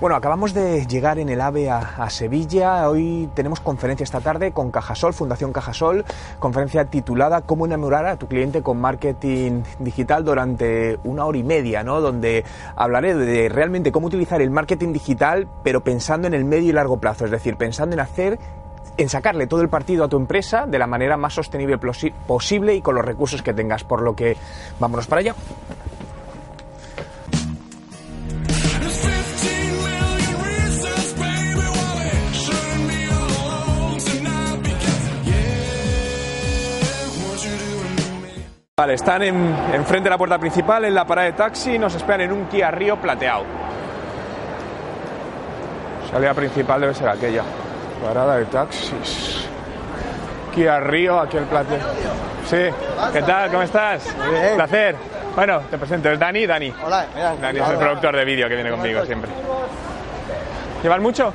Bueno, acabamos de llegar en el AVE a, a, Sevilla. Hoy tenemos conferencia esta tarde con Cajasol, Fundación Cajasol, conferencia titulada Cómo enamorar a tu cliente con marketing digital durante una hora y media, ¿no? Donde hablaré de realmente cómo utilizar el marketing digital, pero pensando en el medio y largo plazo, es decir, pensando en hacer en sacarle todo el partido a tu empresa de la manera más sostenible posible y con los recursos que tengas. Por lo que vámonos para allá. Vale, están enfrente en de la puerta principal, en la parada de taxi, nos esperan en un Kia Río plateado. Salida principal debe ser aquella. Parada de taxis. Kia Río, aquí el plateado. Sí, ¿qué tal? ¿Cómo estás? Bien. Placer. Bueno, te presento, es Dani, Dani. Hola, mira, Dani es el productor de vídeo que viene conmigo siempre. ¿Llevas mucho?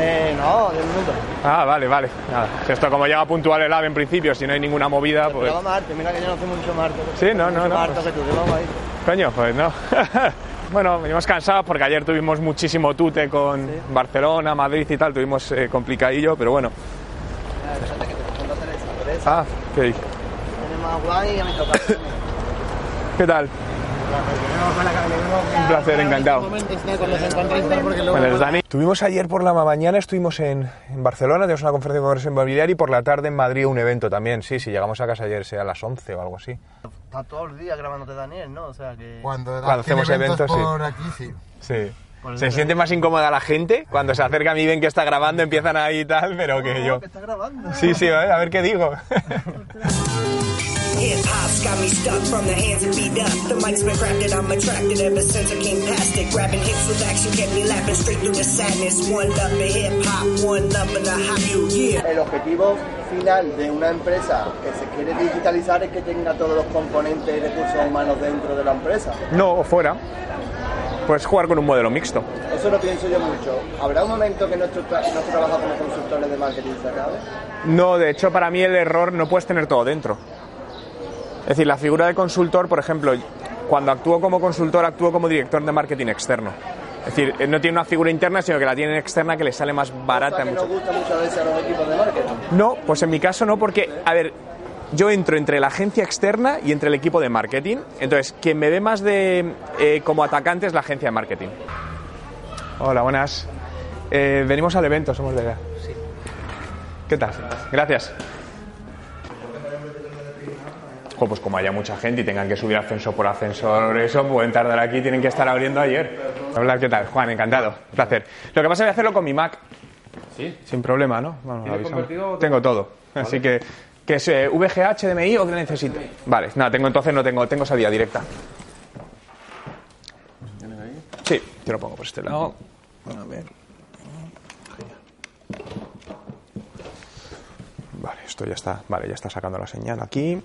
Eh, no, 10 minutos. Ah, vale, vale. Nada. Esto como llega puntual el AVE en principio, si no hay ninguna movida, pues... Pero vamos a Marte, mira que yo no sé mucho Marte. Sí, no, no, no. Marte pues- que tú, vamos ahí. Coño, pues no. bueno, venimos cansados porque ayer tuvimos muchísimo tute con Sí. Barcelona, Madrid y tal, tuvimos eh, complicadillo, pero bueno. Ah, ¿qué, tiene más guay y a mi tocar. ¿qué tal? Un placer, encantado. Bueno, es Dani. Estuvimos ayer por la mañana, estuvimos en, en Barcelona, tenemos una conferencia de congreso inmobiliario y por la tarde en Madrid un evento también. Sí, sí, llegamos a casa ayer, sea a las 11 o algo así. Está todo el día grabándote Daniel, ¿no? O sea que... Cuando, hacemos eventos, sí. por aquí, sí. Sí. Se siente más incómoda la gente cuando se acerca a mí, ven que está grabando, empiezan ahí y tal, pero que yo... que está grabando. Sí, sí, a ver, a ver qué digo. Hip hop's got me stuck from the hands that beat up. The mic's been crafted, I'm attracted ever since I came past it. Grabbing hits with action kept me laughing straight through the sadness. One love of hip hop, one love of the hop you yeah. El objetivo final de una empresa que se quiere digitalizar es que tenga todos los componentes y recursos humanos dentro de la empresa. No, o fuera. Puedes jugar con un modelo mixto. Eso lo pienso yo mucho. ¿Habrá un momento que nuestro, tra- nuestro trabajo como consultores de marketing se acabe? No, de hecho, para mí el error no puedes tener todo dentro. Es decir, la figura de consultor, por ejemplo, cuando actúo como consultor, actúo como director de marketing externo. Es decir, eh, no tiene una figura interna, sino que la tiene externa que le sale más barata. Que mucho. nos gusta muchas veces a los equipos de marketing. No, pues en mi caso no, porque, a ver, yo entro entre la agencia externa y entre el equipo de marketing. Entonces, quien me ve más de eh, como atacante es la agencia de marketing. Hola, buenas. Eh, venimos al evento, somos de... Sí. ¿Qué tal? Gracias. Jo, pues como haya mucha gente y tengan que subir ascensor por ascensor, eso pueden tardar aquí, tienen que estar abriendo ayer. Hola, ¿qué tal? Juan, encantado. Un placer. Lo que pasa es que voy a hacerlo con mi Mac. Sí. Sin problema, ¿no? Bueno, ¿Tienes avisamos. convertido o- Tengo todo. Así que, ¿qué es eh, VGA, HDMI o qué necesito? Vale, nada, tengo entonces no tengo, tengo salida directa. Sí, te lo pongo por este lado. A ver. Vale, esto ya está. Vale, ya está sacando la señal aquí.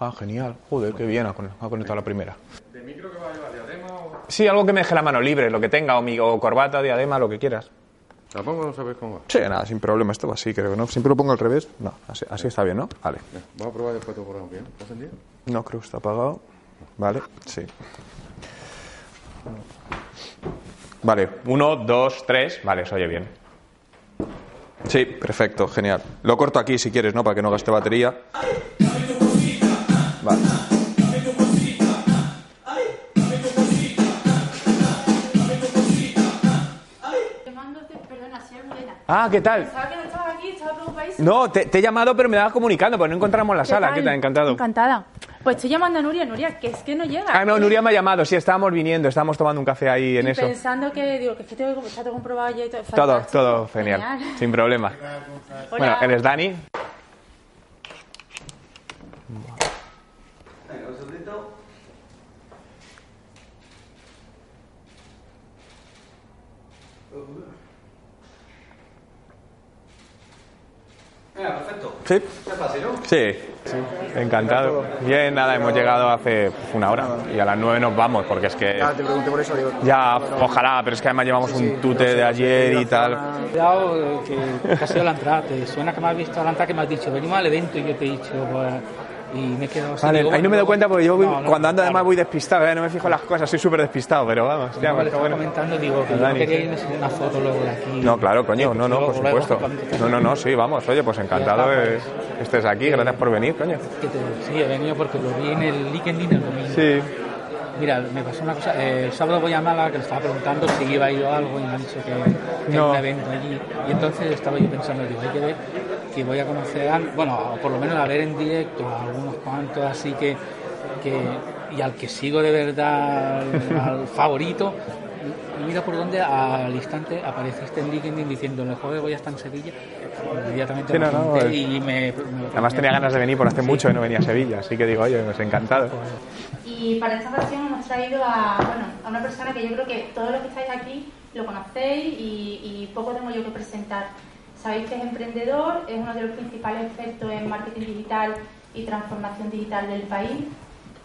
Ah, genial. Joder, qué bien ha conectado la primera. ¿De micro que va a llevar diadema o.? Sí, algo que me deje la mano libre, lo que tenga, o, mi, o corbata, diadema, lo que quieras. ¿La pongo no sabes cómo va? Sí, nada, sin problema. Esto va así, creo que no. Siempre lo pongo al revés. No, así, así está bien, ¿no? Vale. Vamos a probar después tu programa bien. ¿Está encendido? No, creo que está apagado. Vale, sí. Vale, uno, dos, tres. Vale, se oye bien. Sí, perfecto, genial. Lo corto aquí si quieres, ¿no? Para que no gaste batería. Ah, ¿qué tal? Pensaba que no estabas aquí, estaba preocupadísima. No, te, te he llamado, pero me dabas comunicando, porque no encontramos la sala. ¿Qué tal? Encantado. Encantada. Pues estoy llamando a Nuria, Nuria, que es que no llega. Ah, no, Nuria me ha llamado. Sí, estábamos viniendo, estábamos tomando un café ahí en Y eso. Pensando que, digo, que es que tengo que está todo comprobado ya y todo. Todo, Fantástico. todo genial. Sin problema. Hola. Bueno, él es Dani. Perfecto. Sí. Fácil, ¿no? Sí, encantado. Bien, nada, hemos llegado hace una hora y a las nueve nos vamos porque es que Ah, te pregunté por eso, digo. ya, ojalá, pero es que además llevamos un tute de ayer y tal. Cuidado, eh, que, que ha sido la entrada. Te suena que me has visto a la entrada que me has dicho, venimos al evento y yo te he dicho, pues, y me he quedado así. Vale, digo, ahí no me doy cuenta porque yo voy- no, no, cuando ando además voy despistado, ¿eh? no me fijo en las cosas, soy súper despistado, pero vamos, ya, No, estaba bueno. comentando, digo, que yo no quería irme sin una foto luego de aquí. No, claro, coño, no, no, por supuesto. No, no, no, sí, vamos, oye, pues encantado que estés aquí, gracias por venir, coño. Que te- sí, he venido porque lo vi en el LinkedIn el domingo. Sí. Mira, me pasó una cosa. eh, el sábado voy a Málaga, que le estaba preguntando si iba a ir a algo y me han dicho que, que No. hay un evento allí. Y entonces estaba yo pensando, digo, hay que ver que voy a conocer, a, bueno, por lo menos a ver en directo a algunos cuantos así que, que y al que sigo de verdad, al, al favorito. Mira por dónde al instante apareciste en LinkedIn diciendo, el jueves voy a estar en Sevilla. Inmediatamente Sí, no, no, y me, me- Además tenía ganas de venir por hace Sí. mucho y no venía a Sevilla, así que digo, oye, pues encantado. Y para esta ocasión hemos traído a, bueno, a una persona que yo creo que todos los que estáis aquí lo conocéis y, y poco tengo yo que presentar. Sabéis que es emprendedor, es uno de los principales expertos en marketing digital y transformación digital del país,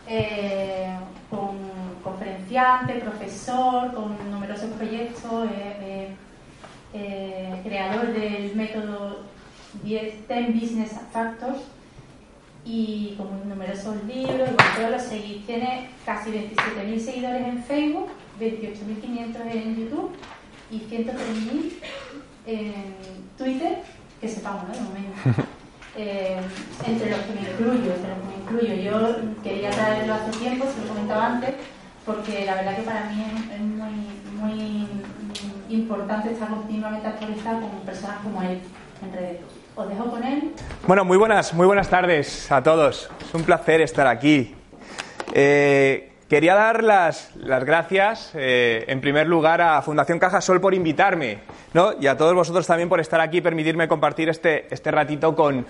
eh, con conferenciante, profesor, con numerosos proyectos, eh, eh, creador del método 10 10 Business Factors y con numerosos libros y todos los seguidores. Tiene casi 27.000 seguidores en Facebook, 28.500 en YouTube y 103.000 en Twitter, que sepamos, ¿no? De momento. Eh, entre los que me incluyo, entre los que me incluyo. Yo quería traerlo hace tiempo, se lo comentaba antes, porque la verdad que para mí es, es muy, muy importante estar continuamente actualizado con personas como él en redes. Os dejo con él Bueno, muy buenas, muy buenas tardes a todos. Es un placer estar aquí. Eh, quería dar las, las gracias, eh, en primer lugar, a Fundación Cajasol por invitarme, ¿no? Y a todos vosotros también por estar aquí y permitirme compartir este, este ratito con,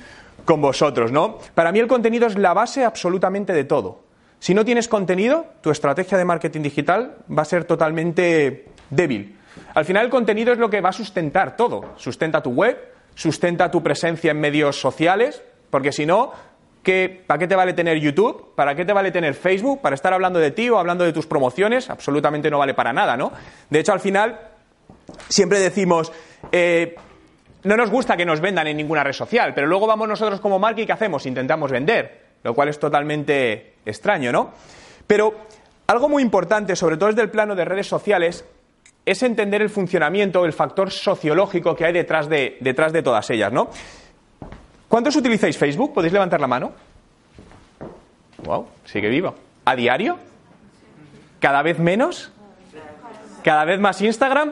con vosotros, ¿no? Para mí el contenido es la base absolutamente de todo. Si no tienes contenido, tu estrategia de marketing digital va a ser totalmente débil. Al final el contenido es lo que va a sustentar todo. Sustenta tu web, sustenta tu presencia en medios sociales, porque si no, ¿qué- ¿para qué te vale tener YouTube? ¿Para qué te vale tener Facebook? ¿Para estar hablando de ti o hablando de tus promociones? Absolutamente no vale para nada, ¿no? De hecho, al final, siempre decimos, eh, no nos gusta que nos vendan en ninguna red social, pero luego vamos nosotros como marca y ¿qué hacemos? Intentamos vender, lo cual es totalmente extraño, ¿no? Pero algo muy importante, sobre todo desde el plano de redes sociales, es entender el funcionamiento, el factor sociológico que hay detrás de, detrás de todas ellas, ¿no? ¿Cuántos utilizáis Facebook? ¿Podéis levantar la mano? Wow, sigue vivo. ¿A diario? ¿Cada vez menos? ¿Cada vez más Instagram?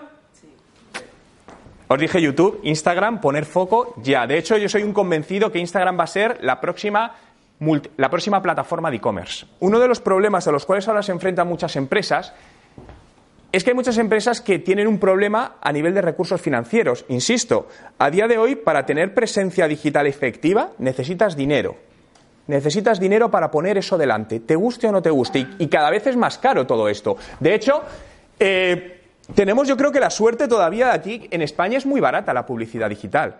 Os dije YouTube, Instagram, poner foco ya. De hecho, yo soy un convencido que Instagram va a ser la próxima, la próxima plataforma de e-commerce. Uno de los problemas a los cuales ahora se enfrentan muchas empresas es que hay muchas empresas que tienen un problema a nivel de recursos financieros. Insisto, a día de hoy, para tener presencia digital efectiva, necesitas dinero. Necesitas dinero para poner eso delante, te guste o no te guste. Y, cada vez es más caro todo esto. De hecho, eh, tenemos yo creo que la suerte todavía aquí en España es muy barata la publicidad digital.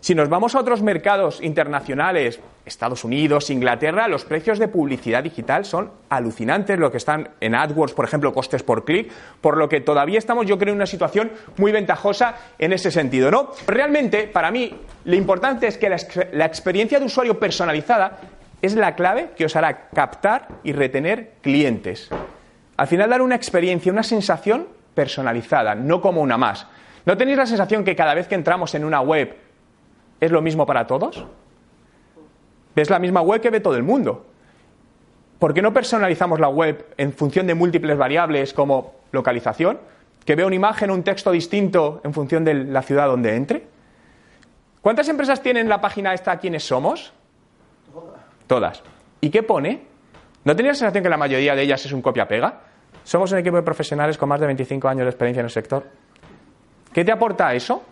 Si nos vamos a otros mercados internacionales, Estados Unidos, Inglaterra, los precios de publicidad digital son alucinantes, lo que están en AdWords, por ejemplo, costes por clic, por lo que todavía estamos, yo creo, en una situación muy ventajosa en ese sentido, ¿no? Realmente, para mí, lo importante es que la, ex- la experiencia de usuario personalizada es la clave que os hará captar y retener clientes. Al final, dar una experiencia, una sensación personalizada, no como una más. ¿No tenéis la sensación que cada vez que entramos en una web es lo mismo para todos? ¿Ves la misma web que ve todo el mundo? ¿Por qué no personalizamos la web en función de múltiples variables como localización? ¿Que vea una imagen o un texto distinto en función de la ciudad donde entre? ¿Cuántas empresas tienen la página esta quiénes somos? Todas. ¿Y qué pone? ¿No tenías la sensación que la mayoría de ellas es un copia-pega? Somos un equipo de profesionales con más de 25 años de experiencia en el sector. ¿Qué te aporta eso?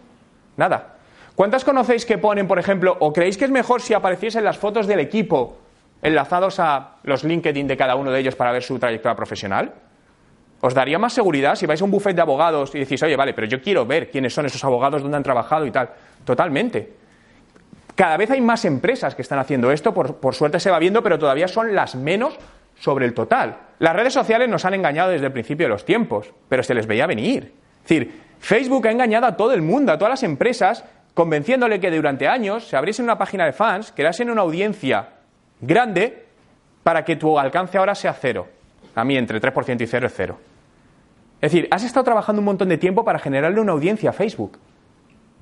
Nada. ¿Cuántas conocéis que ponen, por ejemplo, o creéis que es mejor si apareciesen las fotos del equipo enlazados a los LinkedIn de cada uno de ellos para ver su trayectoria profesional? Os daría más seguridad si vais a un buffet de abogados y decís, oye, vale, pero yo quiero ver quiénes son esos abogados, dónde han trabajado y tal. Totalmente. Cada vez hay más empresas que están haciendo esto, por, por suerte se va viendo, pero todavía son las menos sobre el total. Las redes sociales nos han engañado desde el principio de los tiempos, pero se les veía venir. Es decir, Facebook ha engañado a todo el mundo, a todas las empresas, convenciéndole que durante años se abriesen una página de fans, creasen una audiencia grande para que tu alcance ahora sea cero. A mí entre 3% y cero es cero. Es decir, has estado trabajando un montón de tiempo para generarle una audiencia a Facebook,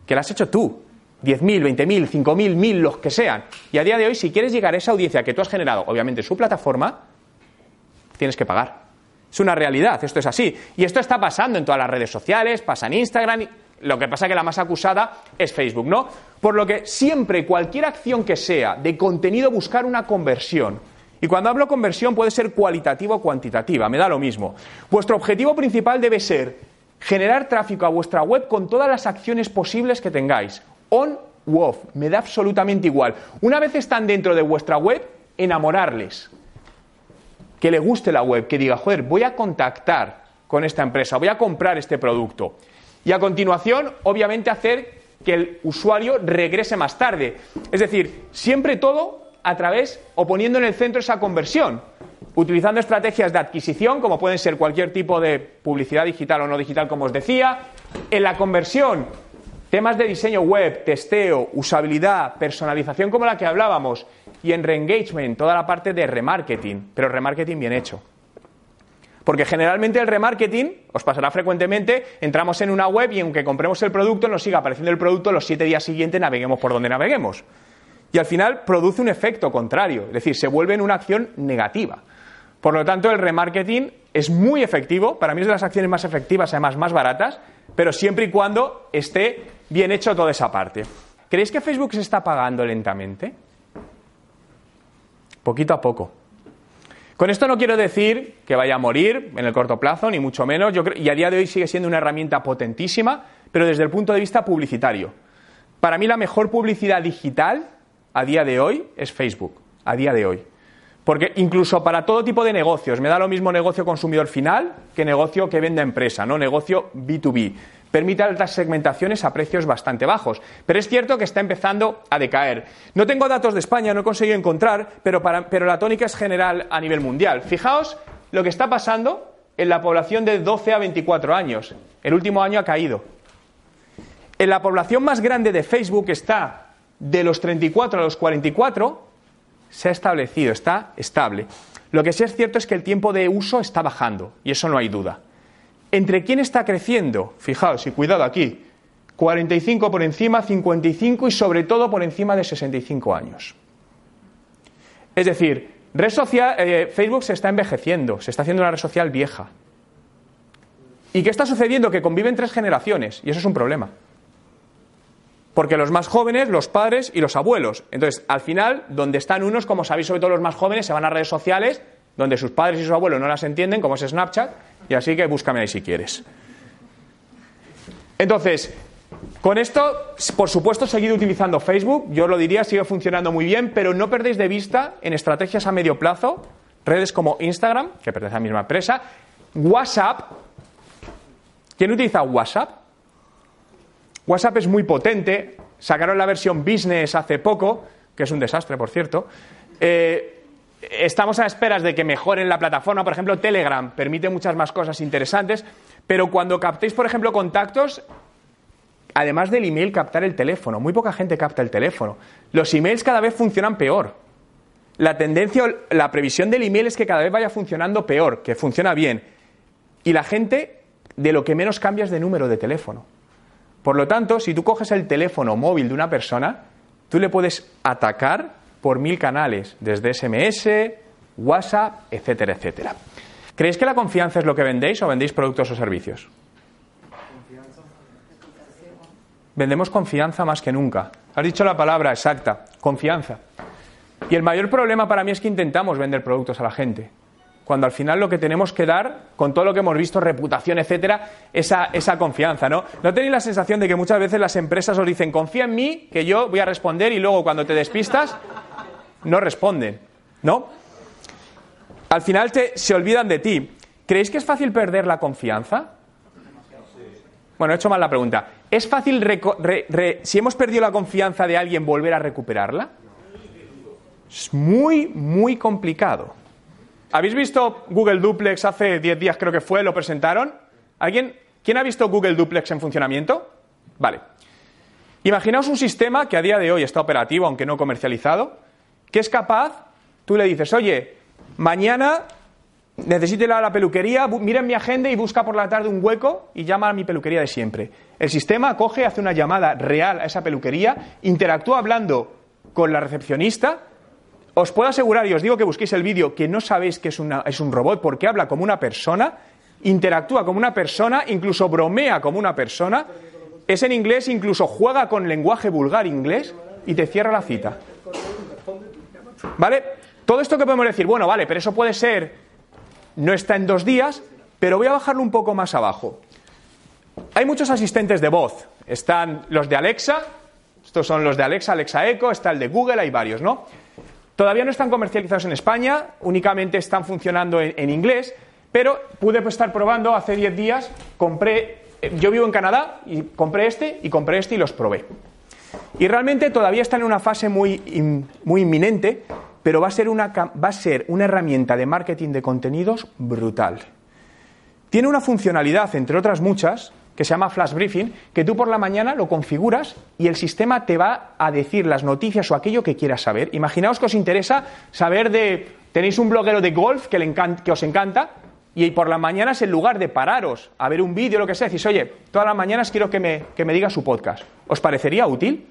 que la has hecho tú. 10.000, 20.000, 5.000, 1.000, los que sean. Y a día de hoy, si quieres llegar a esa audiencia que tú has generado, obviamente su plataforma, tienes que pagar. Es una realidad, esto es así. Y esto está pasando en todas las redes sociales, pasa en Instagram. Lo que pasa es que la más acusada es Facebook, ¿no? Por lo que siempre, cualquier acción que sea de contenido, buscar una conversión. Y cuando hablo conversión puede ser cualitativa o cuantitativa, me da lo mismo. Vuestro objetivo principal debe ser generar tráfico a vuestra web con todas las acciones posibles que tengáis. On u off, me da absolutamente igual. Una vez están dentro de vuestra web, enamorarles que le guste la web, que diga, joder, voy a contactar con esta empresa, voy a comprar este producto. Y a continuación, obviamente, hacer que el usuario regrese más tarde. Es decir, siempre todo a través o poniendo en el centro esa conversión, utilizando estrategias de adquisición, como pueden ser cualquier tipo de publicidad digital o no digital, como os decía. En la conversión, temas de diseño web, testeo, usabilidad, personalización como la que hablábamos, y en reengagement, toda la parte de remarketing, pero remarketing bien hecho. Porque generalmente el remarketing, os pasará frecuentemente, entramos en una web y aunque compremos el producto, nos siga apareciendo el producto, los siete días siguientes naveguemos por donde naveguemos. Y al final produce un efecto contrario, es decir, se vuelve en una acción negativa. Por lo tanto, el remarketing es muy efectivo, para mí es de las acciones más efectivas, además más baratas, pero siempre y cuando esté bien hecho toda esa parte. ¿Creéis que Facebook se está pagando lentamente? Poquito a poco. Con esto no quiero decir que vaya a morir en el corto plazo, ni mucho menos. Yo creo, y a día de hoy sigue siendo una herramienta potentísima, pero desde el punto de vista publicitario. Para mí la mejor publicidad digital a día de hoy es Facebook, a día de hoy. Porque incluso para todo tipo de negocios, me da lo mismo negocio consumidor final que negocio que venda empresa, no negocio B2B. Permite altas segmentaciones a precios bastante bajos. Pero es cierto que está empezando a decaer. No tengo datos de España, no he conseguido encontrar, pero, para- pero la tónica es general a nivel mundial. Fijaos lo que está pasando en la población de 12 a 24 años. El último año ha caído. En la población más grande de Facebook está de los 34 a los 44, se ha establecido, está estable. Lo que sí es cierto es que el tiempo de uso está bajando, y eso no hay duda. ¿Entre quién está creciendo? Fijaos, y cuidado aquí, 45 por encima, 55 y sobre todo por encima de 65 años. Es decir, eh, Facebook se está envejeciendo, se está haciendo una red social vieja. ¿Y qué está sucediendo? Que conviven tres generaciones, y eso es un problema. Porque los más jóvenes, los padres y los abuelos. Entonces, al final, donde están unos, como sabéis, sobre todo los más jóvenes, se van a redes sociales, donde sus padres y sus abuelos no las entienden, como es Snapchat, y así que búscame ahí si quieres. Entonces, con esto, por supuesto, seguid utilizando Facebook, yo lo diría, sigue funcionando muy bien, pero no perdéis de vista en estrategias a medio plazo, redes como Instagram, que pertenece a la misma empresa, WhatsApp. ¿Quién utiliza WhatsApp? WhatsApp es muy potente, sacaron la versión business hace poco, que es un desastre, por cierto. Eh, estamos a esperas de que mejoren la plataforma, por ejemplo, Telegram permite muchas más cosas interesantes, pero cuando captéis, por ejemplo, contactos, además del email, captar el teléfono. Muy poca gente capta el teléfono. Los emails cada vez funcionan peor. La tendencia, la previsión del email es que cada vez vaya funcionando peor, que funciona bien. Y la gente de lo que menos cambia es de número de teléfono. Por lo tanto, si tú coges el teléfono móvil de una persona, tú le puedes atacar por mil canales, desde SMS, WhatsApp, etcétera, etcétera. ¿Creéis que la confianza es lo que vendéis o vendéis productos o servicios? Vendemos confianza más que nunca. Has dicho la palabra exacta, confianza. Y el mayor problema para mí es que intentamos vender productos a la gente. Cuando al final lo que tenemos que dar, con todo lo que hemos visto, reputación, etcétera, esa, esa confianza, ¿no? ¿No tenéis la sensación de que muchas veces las empresas os dicen, confía en mí, que yo voy a responder, y luego cuando te despistas, no responden, ¿no? Al final te- se olvidan de ti. ¿Creéis que es fácil perder la confianza? Bueno, he hecho mal la pregunta. ¿Es fácil, si hemos perdido la confianza de alguien, volver a recuperarla? Es muy, muy complicado. ¿Habéis visto Google Duplex hace 10 días, creo que fue, lo presentaron? ¿Alguien? ¿Quién ha visto Google Duplex en funcionamiento? Vale. Imaginaos un sistema que a día de hoy está operativo, aunque no comercializado, que es capaz, tú le dices, oye, mañana necesito ir a la peluquería, mira en mi agenda y busca por la tarde un hueco y llama a mi peluquería de siempre. El sistema coge, hace una llamada real a esa peluquería, interactúa hablando con la recepcionista. Os puedo asegurar, y os digo que busquéis el vídeo, que no sabéis que es, una- es un robot porque habla como una persona, interactúa como una persona, incluso bromea como una persona, es en inglés, incluso juega con lenguaje vulgar inglés y te cierra la cita. ¿Vale? Todo esto que podemos decir, bueno, vale, pero eso puede ser, no está en dos días, pero voy a bajarlo un poco más abajo. Hay muchos asistentes de voz. Están los de Alexa, estos son los de Alexa, Alexa Echo, está el de Google, hay varios, ¿no? Todavía no están comercializados en España, únicamente están funcionando en, inglés, pero pude pues, estar probando hace 10 días, compré, eh, yo vivo en Canadá y compré este y compré este y los probé. Y realmente todavía están en una fase muy, muy inminente, pero va a, ser una, va a ser una herramienta de marketing de contenidos brutal. Tiene una funcionalidad, entre otras muchas, que se llama Flash Briefing, que tú por la mañana lo configuras y el sistema te va a decir las noticias o aquello que quieras saber. Imaginaos que os interesa saber de... Tenéis un bloguero de golf que, le encan- que os encanta y por las mañanas en lugar de pararos a ver un vídeo lo que sea, decís, oye, todas las mañanas quiero que me, que me diga su podcast. ¿Os parecería útil?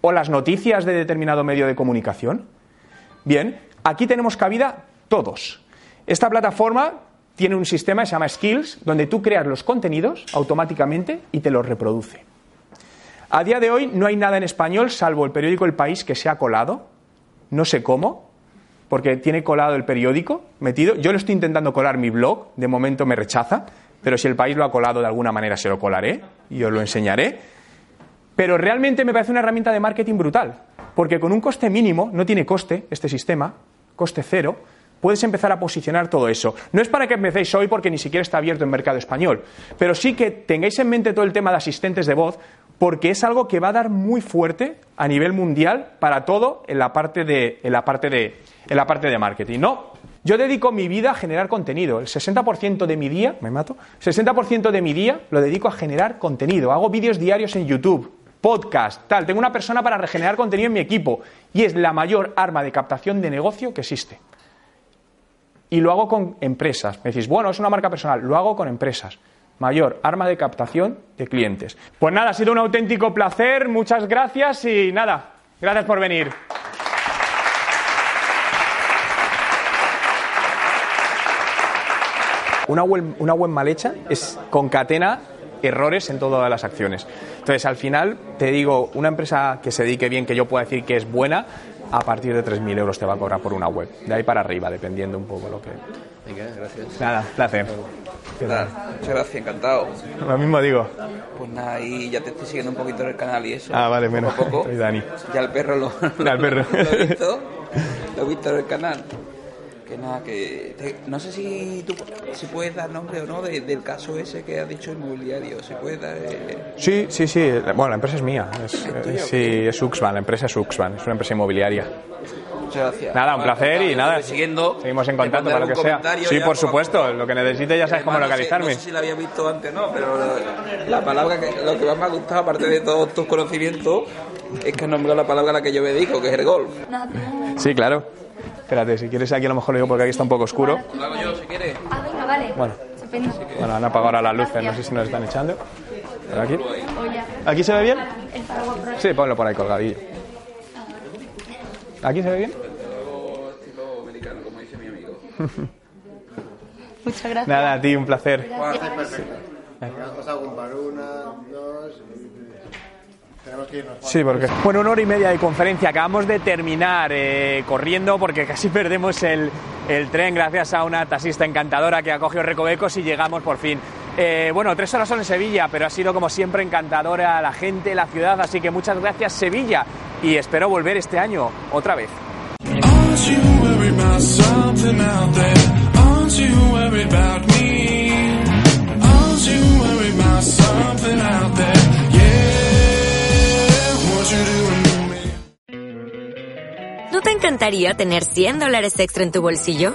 ¿O las noticias de determinado medio de comunicación? Bien, aquí tenemos cabida todos. Esta plataforma tiene un sistema que se llama Skills, donde tú creas los contenidos automáticamente y te los reproduce. A día de hoy no hay nada en español, salvo el periódico El País, que se ha colado. No sé cómo, porque tiene colado el periódico metido. Yo lo estoy intentando colar mi blog, de momento me rechaza, pero si el país lo ha colado de alguna manera se lo colaré y os lo enseñaré. Pero realmente me parece una herramienta de marketing brutal, porque con un coste mínimo, no tiene coste este sistema, coste cero, puedes empezar a posicionar todo eso. No es para que empecéis hoy porque ni siquiera está abierto en mercado español, pero sí que tengáis en mente todo el tema de asistentes de voz, porque es algo que va a dar muy fuerte a nivel mundial para todo en la parte de, en la parte de, en la parte de marketing. No, yo dedico mi vida a generar contenido. El 60% de mi día, me mato, 60% de mi día lo dedico a generar contenido. Hago vídeos diarios en YouTube, podcast, tal. Tengo una persona para regenerar contenido en mi equipo y es la mayor arma de captación de negocio que existe. Y lo hago con empresas. Me decís, bueno, es una marca personal. Lo hago con empresas. Mayor arma de captación de clientes. Pues nada, ha sido un auténtico placer. Muchas gracias y nada, gracias por venir. Una web, una web mal hecha es concatena errores en todas las acciones. Entonces, al final, te digo, una empresa que se dedique bien, que yo pueda decir que es buena, a partir de 3.000 euros te va a cobrar por una web. De ahí para arriba, dependiendo un poco lo que... Venga, gracias. Nada, placer. ¿Qué tal? Nada, muchas gracias, encantado. Lo mismo digo. Pues nada, y ya te estoy siguiendo un poquito en el canal y eso. Ah, vale, poco menos. a poco. Soy Dani. Ya el perro lo, Ya el perro. lo he visto. Lo he visto en el canal. Que nada, que te- no sé si tú si puedes dar nombre o no de- del caso ese que has dicho inmobiliario. Si puedes dar. eh, Sí, sí, sí. Bueno, la empresa es mía. Es, eh, sí, es Uxban, la empresa es Uxban. Es una empresa inmobiliaria. Muchas gracias. Nada, un placer y nada. siguiendo. Seguimos en contacto para lo que sea. Sí, por supuesto. Lo que necesites ya sabes cómo localizarme. No sé si la había visto antes o no, pero la palabra que lo que más me ha gustado, aparte de todos tus conocimientos, es que has nombrado la palabra a la que yo me dedico, que es el golf. Sí, claro. Espérate, si quieres aquí a lo mejor lo digo porque aquí está un poco oscuro. Lo hago yo si quieres. Ah, venga, vale. Bueno. Bueno, han apagado ahora las luces, no sé si nos están echando. Por aquí. ¿Aquí se ve bien? Sí, ponlo por ahí colgadillo. ¿Aquí se ve bien? Estilo americano, como dice mi amigo. Muchas gracias. Nada, a ti, un placer. Has pasado con par una, dos. y- Tenemos que irnos. Sí, porque. Bueno, una hora y media de conferencia. Acabamos de terminar eh, corriendo porque casi perdemos el, el tren gracias a una taxista encantadora que ha cogido recovecos y llegamos por fin. Eh, bueno, tres horas son en Sevilla, pero ha sido como siempre encantadora la gente, la ciudad, así que muchas gracias Sevilla. Y espero volver este año otra vez. ¿No te encantaría tener 100 dólares extra en tu bolsillo?